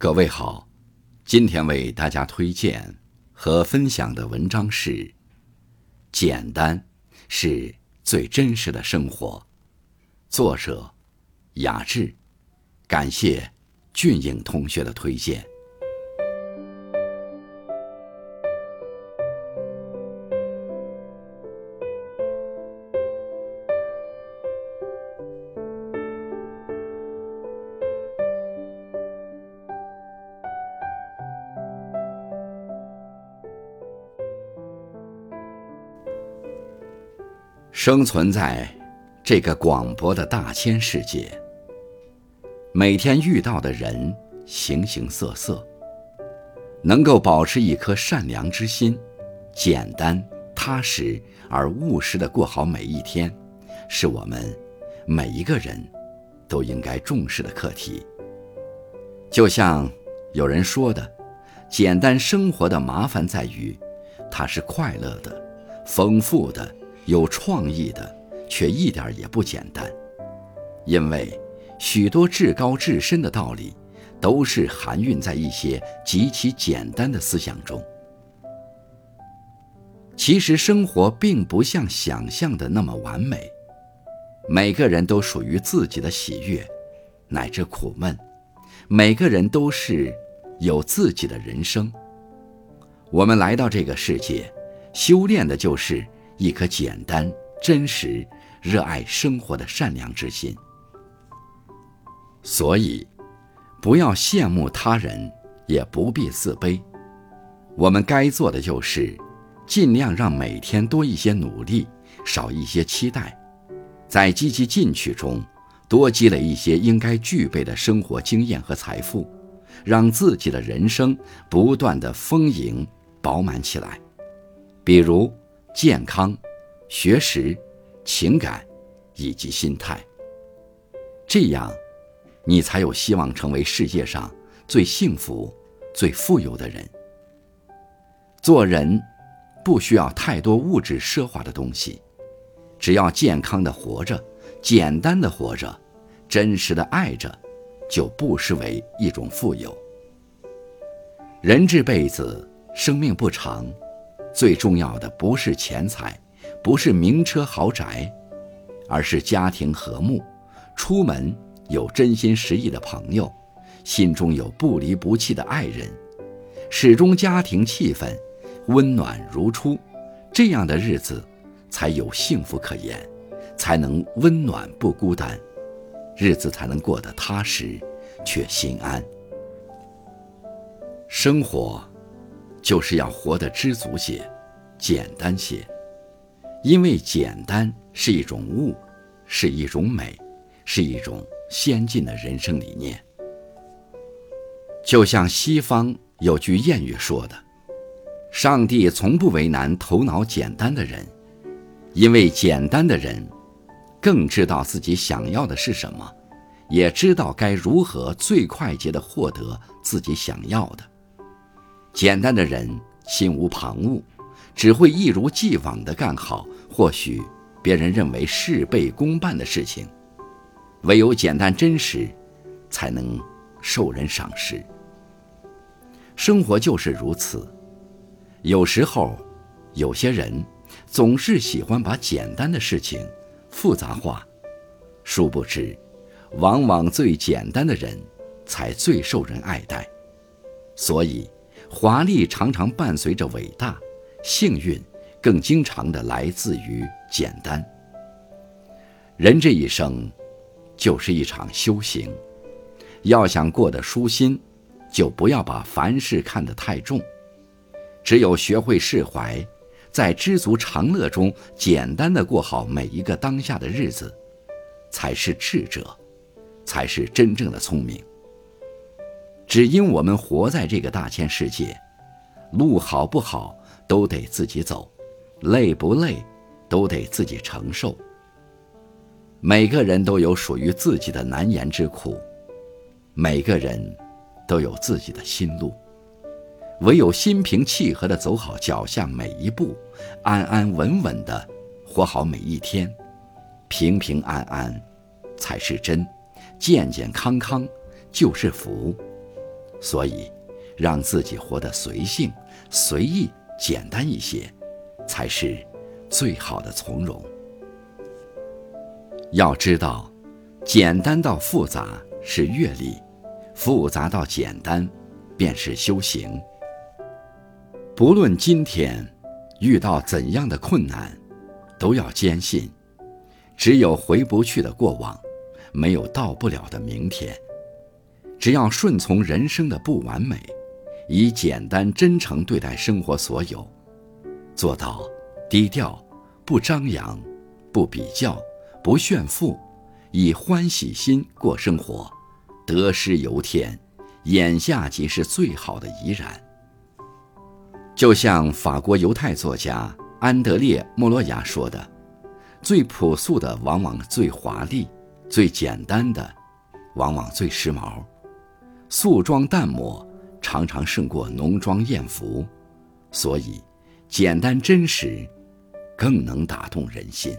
各位好，今天为大家推荐和分享的文章是《简单是最真实的生活》，作者雅致，感谢俊颖同学的推荐。生存在这个广博的大千世界，每天遇到的人形形色色，能够保持一颗善良之心，简单踏实而务实的过好每一天，是我们每一个人都应该重视的课题。就像有人说的，简单生活的麻烦在于，它是快乐的、丰富的。有创意的，却一点也不简单，因为许多至高至深的道理，都是含蕴在一些极其简单的思想中。其实生活并不像想象的那么完美，每个人都属于自己的喜悦，乃至苦闷，每个人都是有自己的人生。我们来到这个世界，修炼的就是。一颗简单、真实、热爱生活的善良之心。所以，不要羡慕他人，也不必自卑。我们该做的就是，尽量让每天多一些努力，少一些期待，在积极进取中，多积累一些应该具备的生活经验和财富，让自己的人生不断的丰盈饱满起来。比如。健康、学识、情感以及心态，这样，你才有希望成为世界上最幸福、最富有的人。做人不需要太多物质奢华的东西，只要健康的活着，简单的活着，真实的爱着，就不失为一种富有。人这辈子，生命不长。最重要的不是钱财，不是名车豪宅，而是家庭和睦，出门有真心实意的朋友，心中有不离不弃的爱人，始终家庭气氛温暖如初，这样的日子才有幸福可言，才能温暖不孤单，日子才能过得踏实却心安。生活。就是要活得知足些，简单些，因为简单是一种悟，是一种美，是一种先进的人生理念。就像西方有句谚语说的：“上帝从不为难头脑简单的人，因为简单的人更知道自己想要的是什么，也知道该如何最快捷地获得自己想要的。”简单的人心无旁骛，只会一如既往地干好或许别人认为事倍功半的事情。唯有简单真实，才能受人赏识。生活就是如此，有时候，有些人总是喜欢把简单的事情复杂化，殊不知，往往最简单的人才最受人爱戴。所以。华丽常常伴随着伟大，幸运更经常的来自于简单。人这一生，就是一场修行，要想过得舒心，就不要把凡事看得太重。只有学会释怀，在知足常乐中，简单的过好每一个当下的日子，才是智者，才是真正的聪明。只因我们活在这个大千世界，路好不好都得自己走，累不累都得自己承受。每个人都有属于自己的难言之苦，每个人都有自己的心路。唯有心平气和地走好脚下每一步，安安稳稳地活好每一天，平平安安才是真，健健康康就是福。所以，让自己活得随性、随意、简单一些，才是最好的从容。要知道，简单到复杂是阅历，复杂到简单便是修行。不论今天遇到怎样的困难，都要坚信，只有回不去的过往，没有到不了的明天。只要顺从人生的不完美，以简单真诚对待生活所有，做到低调、不张扬、不比较、不炫富，以欢喜心过生活，得失由天，眼下即是最好的怡然。就像法国犹太作家安德烈·莫洛亚说的：“最朴素的往往最华丽，最简单的往往最时髦。”素妆淡抹常常胜过浓妆艳服，所以简单真实更能打动人心。